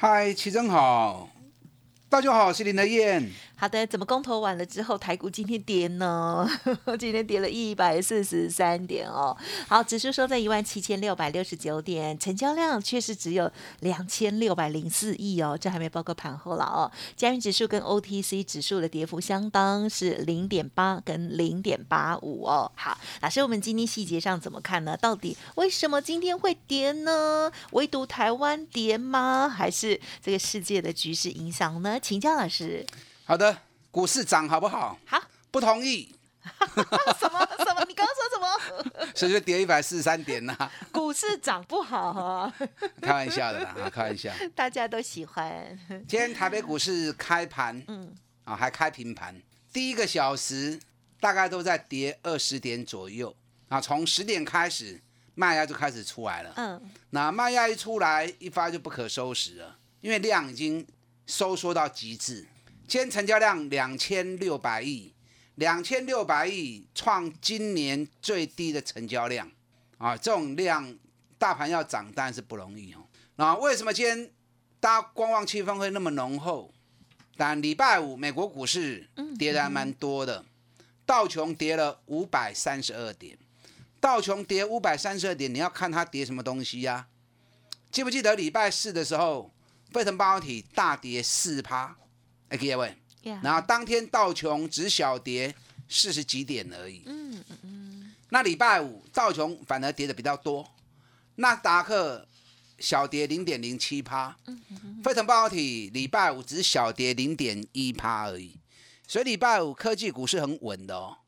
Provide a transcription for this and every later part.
嗨，齐真好，大家好，我是林德燕。好的，怎么公投完了之后，台股今天跌呢？今天跌了一百四十三点哦。好，指数收在一万七千六百六十九点，成交量确实只有两千六百零四亿哦，这还没包括盘后了哦。加元指数跟 OTC 指数的跌幅相当是零点八跟零点八五哦。好，老师，我们今天细节上怎么看呢？到底为什么今天会跌呢？唯独台湾跌吗？还是这个世界的局势影响呢？请教老师。好的，股市涨好不好？好，不同意。什么什么？你刚刚说什么？所以就跌一百四十三点呐。股市涨不好啊？开玩笑的啦，啊，开玩笑。大家都喜欢。今天台北股市开盘，嗯，啊，还开平盘，第一个小时大概都在跌二十点左右。啊，从十点开始，卖压就开始出来了。嗯，那卖压一出来，一发就不可收拾了，因为量已经收缩到极致。今天成交量两千六百亿，两千六百亿创今年最低的成交量啊！这种量，大盘要涨当然是不容易哦。那为什么今天大家观望气氛会那么浓厚？但礼拜五美国股市跌的还蛮多的，道琼跌了五百三十二点，道琼跌五百三十二点，你要看它跌什么东西呀？记不记得礼拜四的时候，费城半导体大跌四趴？哎，各位，然后当天道琼只小跌四十几点而已。嗯嗯嗯。那礼拜五道琼反而跌的比较多，纳达克小跌零点零七趴。费城半导体礼拜五只小跌零点一趴而已，所以礼拜五科技股是很稳的哦。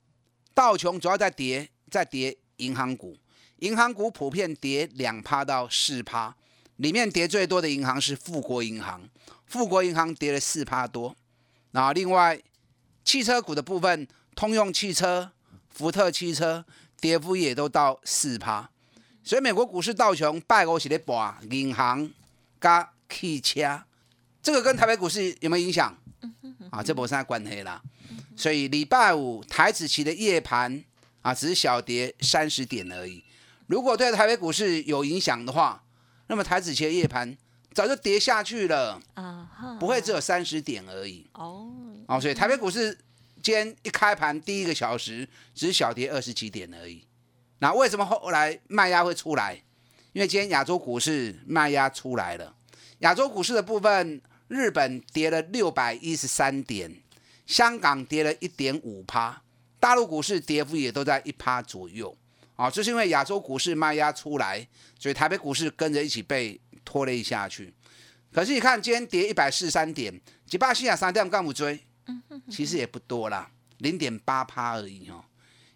道琼主要在跌，在跌银行股，银行股普遍跌两趴到四趴，里面跌最多的银行是富国银行。富国银行跌了四趴多，然后另外汽车股的部分，通用汽车、福特汽车跌幅也都到四趴，所以美国股市道琼拜我是咧博银行加汽车，这个跟台北股市有没有影响？啊，这没啥关系啦。所以礼拜五台子期的夜盘啊，只是小跌三十点而已。如果对台北股市有影响的话，那么台子期的夜盘。早就跌下去了啊，不会只有三十点而已哦。哦，所以台北股市今天一开盘第一个小时只是小跌二十几点而已。那为什么后来卖压会出来？因为今天亚洲股市卖压出来了。亚洲股市的部分，日本跌了六百一十三点，香港跌了一点五趴，大陆股市跌幅也都在一趴左右。啊，就是因为亚洲股市卖压出来，所以台北股市跟着一起被。拖累下去，可是你看今天跌一百四十三点，吉巴西亚三点干不追，其实也不多啦，零点八趴而已哦。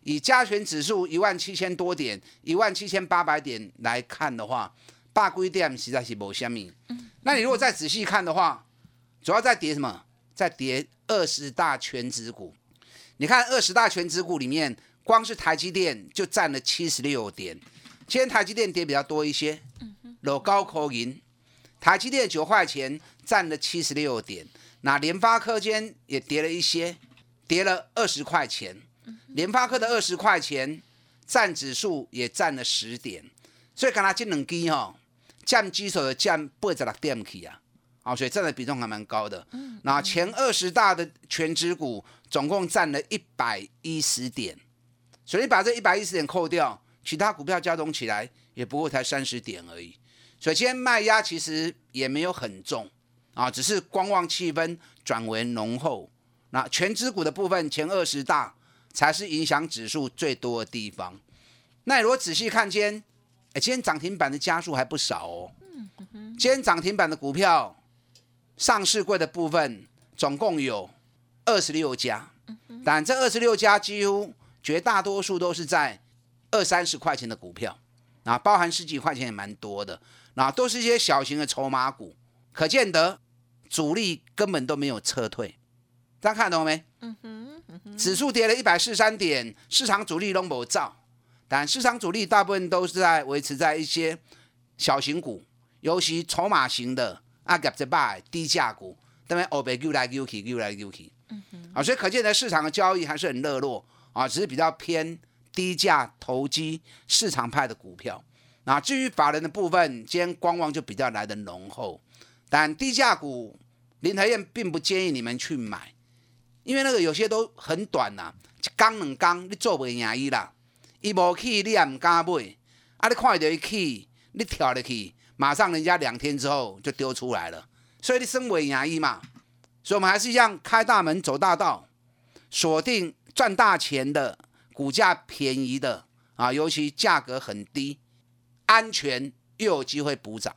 以加权指数一万七千多点，一万七千八百点来看的话，八龟点实在是无虾米。那你如果再仔细看的话，主要在跌什么？在跌二十大全指股。你看二十大全指股里面，光是台积电就占了七十六点，今天台积电跌比较多一些。老高口银，台积电九块钱占了七十六点，那联发科间也跌了一些，跌了二十块钱。联发科的二十块钱占指数也占了十点，所以看它这两支哈，占指数的占八十六点去啊，好，所以占的比重还蛮高的。那前二十大的全指股总共占了一百一十点，所以把这一百一十点扣掉，其他股票加总起来也不过才三十点而已。首先，卖压其实也没有很重啊，只是观望气氛转为浓厚。那全指股的部分，前二十大才是影响指数最多的地方。那如果仔细看，今天，哎，今天涨停板的家数还不少哦。今天涨停板的股票，上市柜的部分总共有二十六家，但这二十六家几乎绝大多数都是在二三十块钱的股票，啊，包含十几块钱也蛮多的。那都是一些小型的筹码股，可见得主力根本都没有撤退。大家看懂没？嗯哼，指数跌了一百四十三点，市场主力都没造，但市场主力大部分都是在维持在一些小型股，尤其筹码型的啊，夹低价股，欧北丢来丢去，丢来丢去。嗯哼，啊，所以可见的市场的交易还是很热络啊，只是比较偏低价投机市场派的股票。那至于法人的部分，今天观望就比较来的浓厚，但低价股林台燕并不建议你们去买。因为那个有些都很短呐，一缸两缸你做不赢伊啦，伊无起你也唔敢买，啊你看到伊起，你跳入去，马上人家两天之后就丢出来了，所以你升为赢伊嘛，所以我们还是一样开大门走大道，锁定赚大钱的，股价便宜的啊，尤其价格很低，安全又有机会补涨，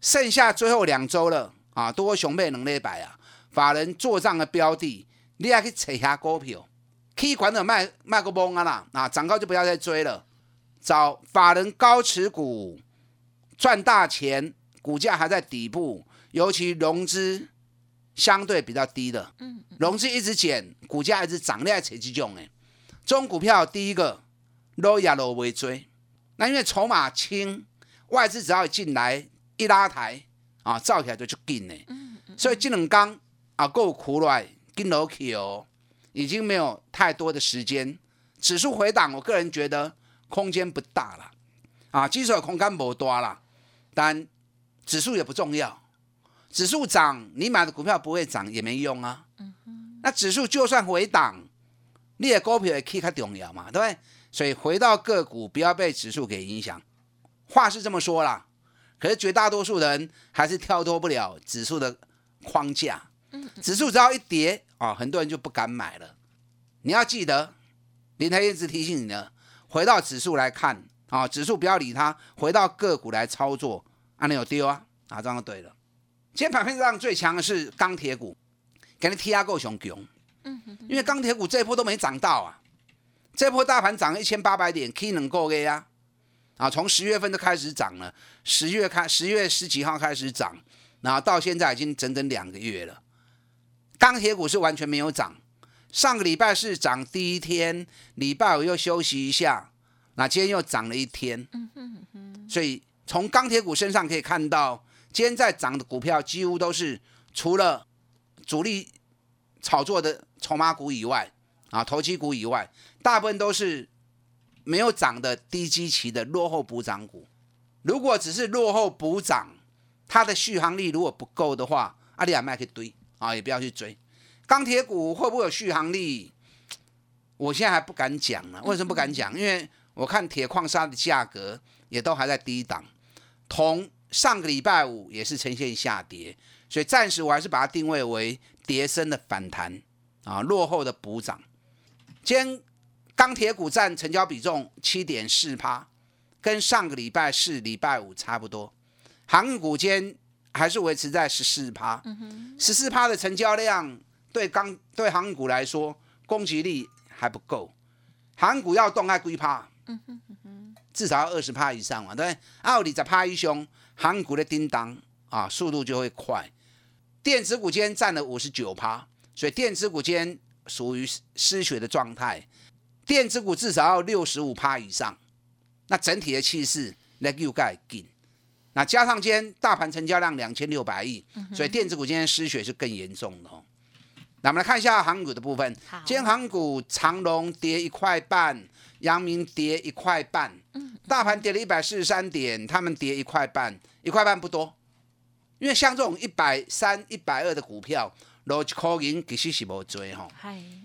剩下最后两周了啊，多熊妹能力摆啊，法人做账的标的。你还去扯下股票，可以管着卖卖个懵啊啦，啊涨高就不要再追了，找法人高持股赚大钱，股价还在底部，尤其融资相对比较低的，嗯，融资一直减，股价一直涨，你还扯这种诶，这种股票第一个 low 呀 low 为追，那因为筹码轻，外资只要一进来一拉抬啊，造起来就就紧嘞，嗯嗯，所以这两刚啊够苦来。跟楼起哦，已经没有太多的时间，指数回档，我个人觉得空间不大了，啊，基础空间不大了，但指数也不重要，指数涨，你买的股票不会涨也没用啊，那指数就算回档，你的股票也可以较重要嘛，对不对？所以回到个股，不要被指数给影响，话是这么说啦，可是绝大多数人还是跳脱不了指数的框架。指数只要一跌啊，很多人就不敢买了。你要记得，林台一直提醒你呢，回到指数来看啊，指数不要理它，回到个股来操作。啊，你有丢啊？啊，这样就对了。今天盘面上最强的是钢铁股，给你踢压够熊熊。嗯因为钢铁股这一波都没涨到啊，这波大盘涨一千八百点，K 能够的呀。啊，从十月份就开始涨了，十月开十月十几号开始涨，然后到现在已经整整两个月了。钢铁股是完全没有涨，上个礼拜是涨第一天，礼拜五又休息一下，那今天又涨了一天。所以从钢铁股身上可以看到，今天在涨的股票几乎都是除了主力炒作的筹码股以外，啊，投机股以外，大部分都是没有涨的低基期的落后补涨股。如果只是落后补涨，它的续航力如果不够的话，阿里亚麦可以堆。啊，也不要去追钢铁股会不会有续航力？我现在还不敢讲呢。为什么不敢讲？因为我看铁矿砂的价格也都还在低档，铜上个礼拜五也是呈现下跌，所以暂时我还是把它定位为跌升的反弹啊，落后的补涨。今天钢铁股占成交比重七点四趴，跟上个礼拜四、礼拜五差不多。航运股间。还是维持在十四趴，十四趴的成交量对钢对航股来说攻击力还不够，航股要动还归趴，至少要二十趴以上嘛，对？奥利在趴一凶，航股的叮当啊，速度就会快。电子股间占了五十九趴，所以电子股间属于失血的状态，电子股至少要六十五趴以上，那整体的气势那又盖紧。那加上今天大盘成交量两千六百亿，所以电子股今天失血是更严重的哦。那我们来看一下航股的部分，今天航股长隆跌一块半，阳明跌一块半，大盘跌了一百四十三点，他们跌一块半，一块半不多，因为像这种一百三、一百二的股票，逻辑可能其实是无追哈。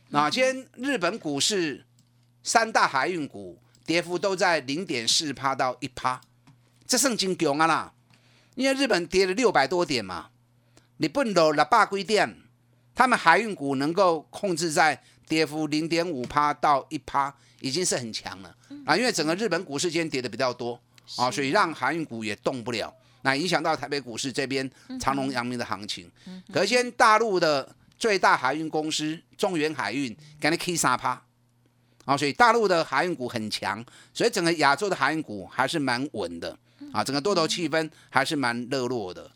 那今天日本股市三大海运股跌幅都在零点四趴到一趴。这算真强啊啦！因为日本跌了六百多点嘛，你不能六百几点，他们海运股能够控制在跌幅零点五趴到一趴，已经是很强了啊！因为整个日本股市今天跌的比较多啊，所以让海运股也动不了，那影响到台北股市这边长隆、阳明的行情。可先大陆的最大海运公司中原海运给你 K 三趴啊，所以大陆的海运股很强，所以整个亚洲的海运股还是蛮稳的。啊，整个多头气氛还是蛮热络的。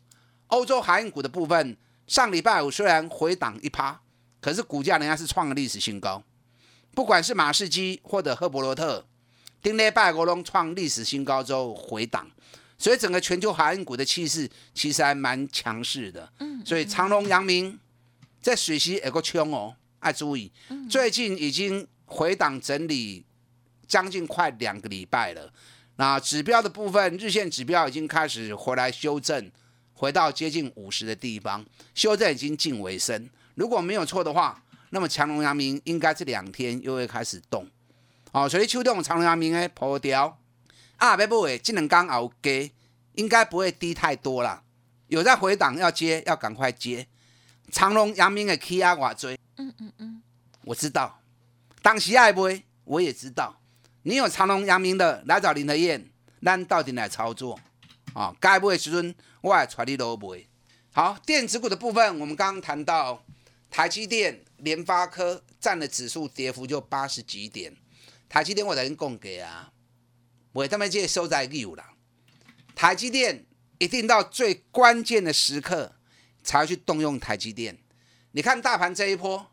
欧洲海运股的部分，上礼拜五虽然回档一趴，可是股价人家是创了历史新高。不管是马士基或者赫伯罗特，丁内拜国龙创历史新高之后回档，所以整个全球航运股的气势其实还蛮强势的。嗯，所以长隆、阳明在水西有个冲哦，爱注意。最近已经回档整理将近快两个礼拜了。那指标的部分，日线指标已经开始回来修正，回到接近五十的地方，修正已经近尾声。如果没有错的话。那么强龙、阳明应该这两天又会开始动，哦，所以秋冬长隆、阳明的破掉，啊，别不会，技能刚熬给，应该不会低太多了。有在回档要接，要赶快接。长隆、阳明的 K 压瓦追，嗯嗯嗯，我知道。当时爱不会，我也知道。你有长隆、阳明的来找林德燕，咱到底来操作啊？该不会时阵我来传你都不会。好，电子股的部分，我们刚刚谈到台积电。联发科占的指数跌幅就八十几点，台积电我已经供给啊，我他们这收在有了。台积电一定到最关键的时刻才去动用台积电。你看大盘这一波，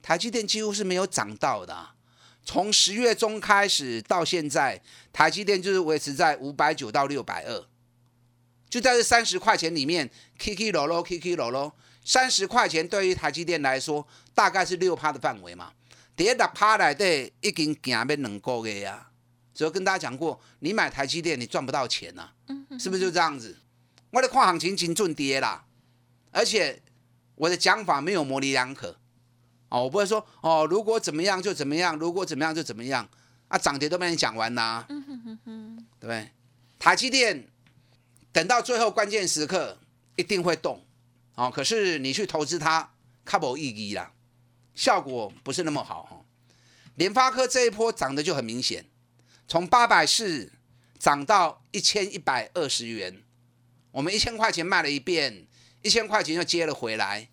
台积电几乎是没有涨到的，从十月中开始到现在，台积电就是维持在五百九到六百二，就在这三十块钱里面，K K 落落，K K 落落。三十块钱对于台积电来说，大概是六趴的范围嘛。第一六趴来的已经行要两个月呀。所以跟大家讲过，你买台积电你赚不到钱呐，是不是就这样子？我的跨行情精准跌啦，而且我的讲法没有模棱两可哦，我不会说哦，如果怎么样就怎么样，如果怎么样就怎么样啊，涨跌都被你讲完啦，对不对？台积电等到最后关键时刻一定会动。哦，可是你去投资它，卡无意义啦，效果不是那么好哈。联发科这一波涨的就很明显，从八百四涨到一千一百二十元，我们一千块钱卖了一遍，一千块钱又接了回来，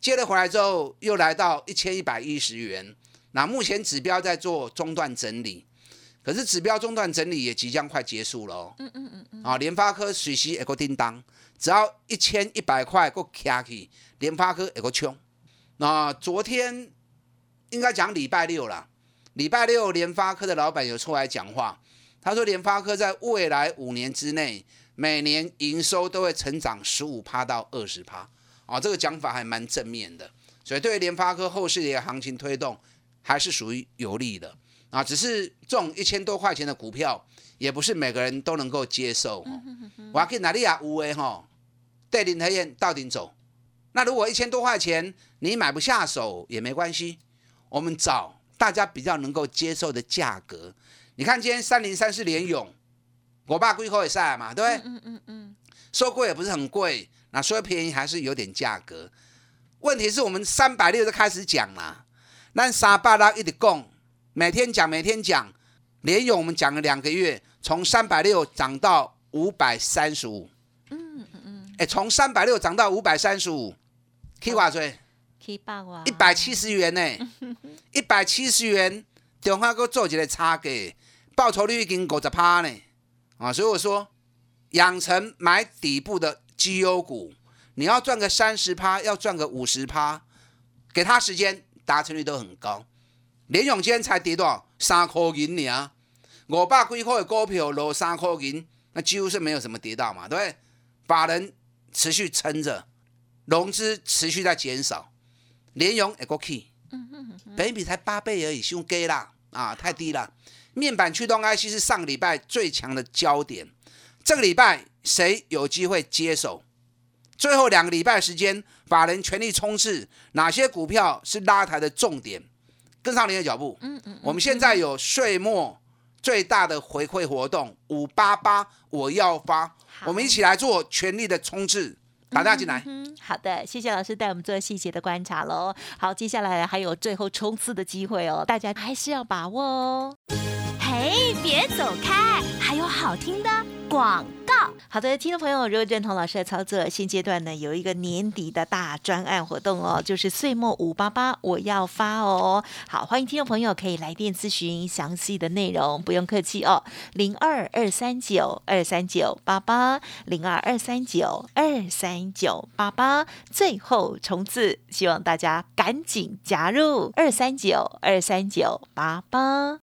接了回来之后又来到一千一百一十元。那目前指标在做中段整理，可是指标中段整理也即将快结束了哦。嗯嗯嗯嗯。啊，联发科水息一个叮当。只要一千一百块够卡起，联发科也够冲。那昨天应该讲礼拜六了，礼拜六联发科的老板有出来讲话，他说联发科在未来五年之内，每年营收都会成长十五趴到二十趴。啊，这个讲法还蛮正面的，所以对联发科后市的行情推动还是属于有利的。啊，只是这种一千多块钱的股票。也不是每个人都能够接受。我要去哪里啊？五 A 哈，带领台燕到顶走。那如果一千多块钱你买不下手也没关系，我们找大家比较能够接受的价格。你看今天三零三是联勇，我爸贵口也晒嘛，对不对？嗯嗯嗯。说贵也不是很贵，那说便宜还是有点价格。问题是我们三百六就开始讲啦，那沙巴拉一直供，每天讲每天讲。联勇我们讲了两个月，从三百六涨到五百三十五。嗯嗯嗯。哎，从三百六涨到五百三十五，K 挂追，K 八哇，一百七十元呢，一百七十元，中华哥做一个差价，报酬率已经五十趴呢。啊，所以我说，养成买底部的绩优股，你要赚个三十趴，要赚个五十趴，给他时间，达成率都很高。联永今天才跌多少？三块银呢？五百几块的股票落三块银，那几乎是没有什么跌到嘛，对不对？法人持续撑着，融资持续在减少，联咏也过去，嗯嗯嗯，本比才八倍而已，凶低啦，啊，太低了。面板驱动 IC 是上个礼拜最强的焦点，这个礼拜谁有机会接手？最后两个礼拜时间，法人全力冲刺，哪些股票是拉抬的重点？跟上您的脚步，嗯嗯，我们现在有岁末。最大的回馈活动五八八，我要发，我们一起来做全力的冲刺，打大进来。嗯好的，谢谢老师带我们做细节的观察喽。好，接下来还有最后冲刺的机会哦，大家还是要把握哦。别走开，还有好听的广。告。好的，听众朋友，如果认同老师的操作，现阶段呢有一个年底的大专案活动哦，就是岁末五八八我要发哦。好，欢迎听众朋友可以来电咨询详细的内容，不用客气哦，零二二三九二三九八八零二二三九二三九八八，最后冲刺，希望大家赶紧加入二三九二三九八八。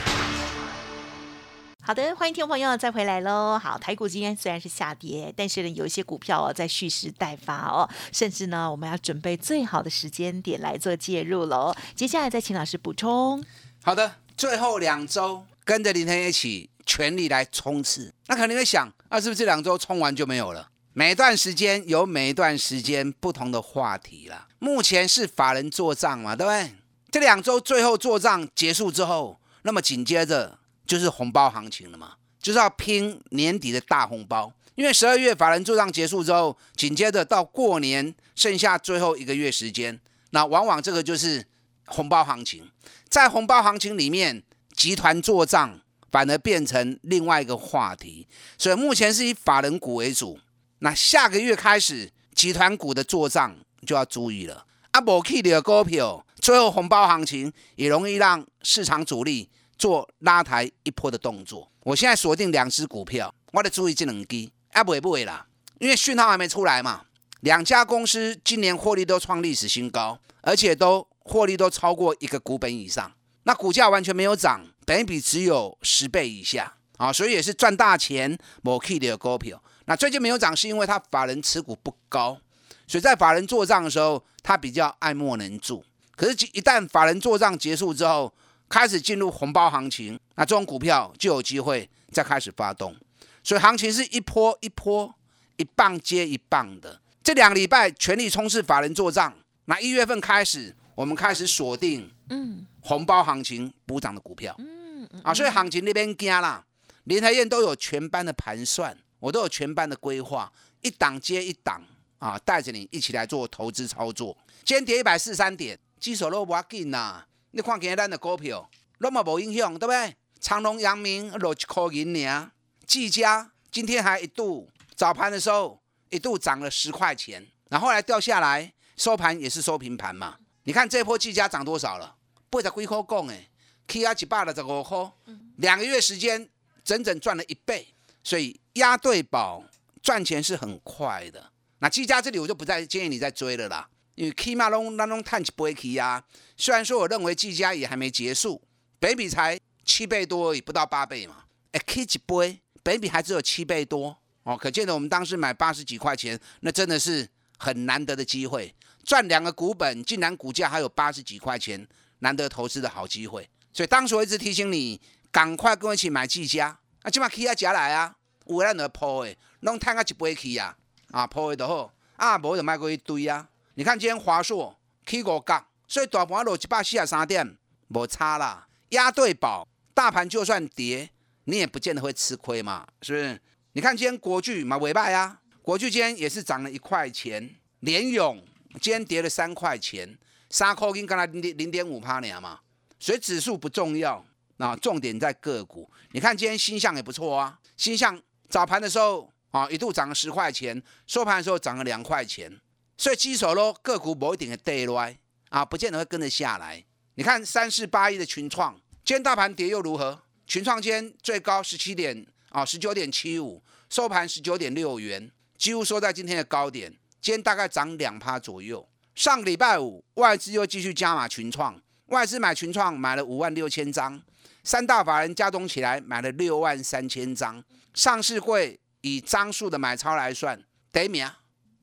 好的，欢迎听众朋友再回来喽。好，台股今天虽然是下跌，但是呢，有一些股票哦在蓄势待发哦，甚至呢，我们要准备最好的时间点来做介入喽。接下来再请老师补充。好的，最后两周跟着林天一起全力来冲刺。那肯定会想，啊，是不是这两周冲完就没有了？每段时间有每一段时间不同的话题了。目前是法人做账嘛，对不对？这两周最后做账结束之后，那么紧接着。就是红包行情了嘛，就是要拼年底的大红包。因为十二月法人做账结束之后，紧接着到过年剩下最后一个月时间，那往往这个就是红包行情。在红包行情里面，集团做账反而变成另外一个话题。所以目前是以法人股为主。那下个月开始，集团股的做账就要注意了。啊，无去的股票，最后红包行情也容易让市场主力。做拉抬一波的动作，我现在锁定两只股票，我得注意这两支，啊不会不会啦，因为讯号还没出来嘛。两家公司今年获利都创历史新高，而且都获利都超过一个股本以上，那股价完全没有涨，本比只有十倍以下啊，所以也是赚大钱。某 key 的股票，那最近没有涨，是因为它法人持股不高，所以在法人做账的时候，它比较爱莫能助。可是，一旦法人做账结束之后，开始进入红包行情，那这种股票就有机会再开始发动，所以行情是一波一波，一棒接一棒的。这两个礼拜全力冲刺法人做账，那一月份开始，我们开始锁定嗯红包行情补涨的股票，嗯啊，所以行情那边惊啦，联台燕都有全班的盘算，我都有全班的规划，一档接一档啊，带着你一起来做投资操作。今天跌一百四十三点，基手都不要紧呐。你看今日咱的股票，那么无影响，对不对？长隆、阳明落一块银尔，技嘉今天还一度早盘的时候一度涨了十块钱，然后来掉下来，收盘也是收平盘嘛。你看这波技嘉涨多少了？八十几块讲诶，起啊一百六十五块，两个月时间整整赚了一倍。所以押对宝赚钱是很快的。那技嘉这里我就不再建议你再追了啦。因为 K 马龙那种探起不会 K 呀，虽然说我认为技嘉也还没结束，北比才七倍多而已，不到八倍嘛。哎，K 几倍，北比还只有七倍多哦，可见得我们当时买八十几块钱，那真的是很难得的机会，赚两个股本，竟然股价还有八十几块钱，难得投资的好机会。所以当时我一直提醒你，赶快跟我一起买技嘉，啊，起码 K 啊加来啊，有咱就破的，拢探个一倍 K 啊，啊破的就好，啊无就买过一堆啊。你看今天华硕 K 五角，所以大盘落一百四十三点，无差啦。押对宝，大盘就算跌，你也不见得会吃亏嘛，是不是？你看今天国巨嘛尾败啊，国巨今天也是涨了一块钱。联勇今天跌了三块钱，三块跟刚才零点零点五趴呢嘛。所以指数不重要，啊，重点在个股。你看今天新象也不错啊，新象早盘的时候啊一度涨了十块钱，收盘的时候涨了两块钱。所以基手咯，个股某一点的跌落啊，不见得会跟着下来。你看三四八一的群创，今天大盘跌又如何？群创今天最高十七点啊，十九点七五，收盘十九点六元，几乎收在今天的高点，今天大概涨两趴左右。上礼拜五，外资又继续加码群创，外资买群创买了五万六千张，三大法人加总起来买了六万三千张。上市会以张数的买超来算，得名。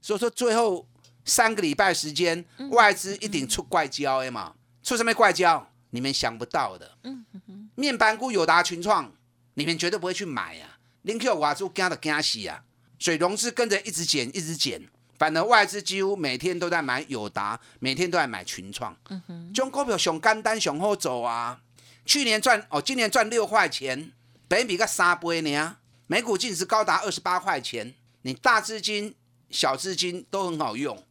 所以说最后三个礼拜时间，外资一定出怪交的嘛？出什么怪交？你们想不到的。面板股友达群创，你们绝对不会去买呀。林 Q 外资惊的惊死啊！水融资跟着一直减，一直减。反而外资几乎每天都在买友达，每天都在买群创。嗯哼，这种股票上简单上好走啊。去年赚哦，今年赚六块钱，本比个三倍呢。每股净值高达二十八块钱。你大资金、小资金都很好用。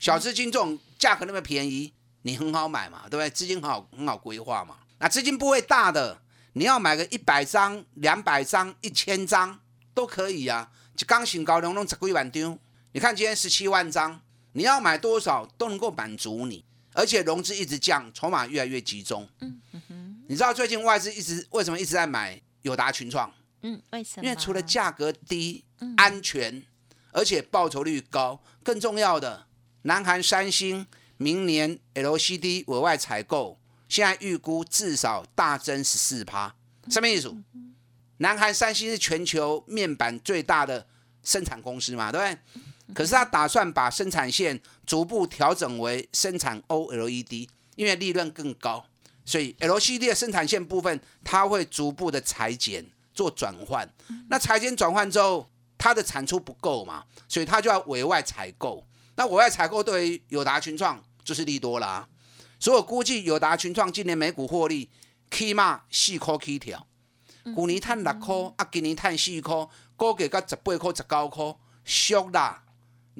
小资金这种价格那么便宜，你很好买嘛，对不对？资金很好很好规划嘛。那资金不会大的，你要买个一百张、两百张、一千张都可以啊。就刚醒高量，拢十几万张。你看今天十七万张，你要买多少都能够满足你，而且融资一直降，筹码越来越集中。嗯哼，你知道最近外资一直为什么一直在买友达群创？嗯，为什么？因为除了价格低、安全，而且报酬率高，更重要的，南韩三星明年 LCD 额外采购，现在预估至少大增十四趴。什么意思？南韩三星是全球面板最大的生产公司嘛，对不对？可是他打算把生产线逐步调整为生产 OLED，因为利润更高，所以 LCD 的生产线部分，它会逐步的裁剪做转换。那裁剪转换之后，它的产出不够嘛，所以它就要委外采购。那委外采购对于友达群创就是利多啦。所以我估计友达群创今年每股获利起码四块起跳，去年赚六块，啊，今年赚四块，估计到十八块、十九块，俗啦。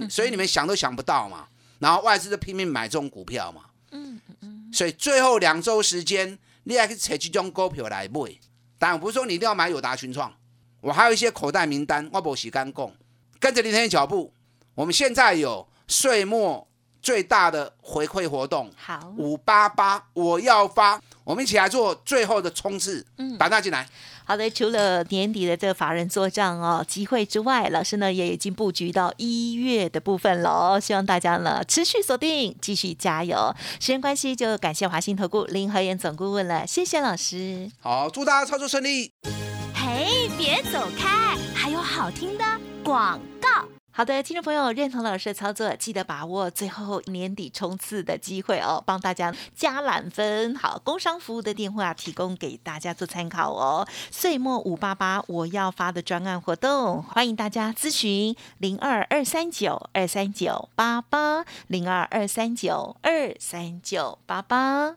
所以你们想都想不到嘛，然后外资就拼命买这种股票嘛，嗯嗯，所以最后两周时间，你还可以采这种股票来买，但不是说你一定要买友达群创，我还有一些口袋名单，我不洗干供，跟着林天的脚步，我们现在有岁末最大的回馈活动，好五八八我要发，我们一起来做最后的冲刺，嗯，打大进来。好的，除了年底的这个法人做账哦机会之外，老师呢也已经布局到一月的部分了，希望大家呢持续锁定，继续加油。时间关系，就感谢华兴投顾林和燕总顾问了，谢谢老师。好，祝大家操作顺利。别走开，还有好听的广告。好的，听众朋友，认同老师的操作，记得把握最后年底冲刺的机会哦，帮大家加满分。好，工商服务的电话提供给大家做参考哦。岁末五八八我要发的专案活动，欢迎大家咨询零二二三九二三九八八零二二三九二三九八八。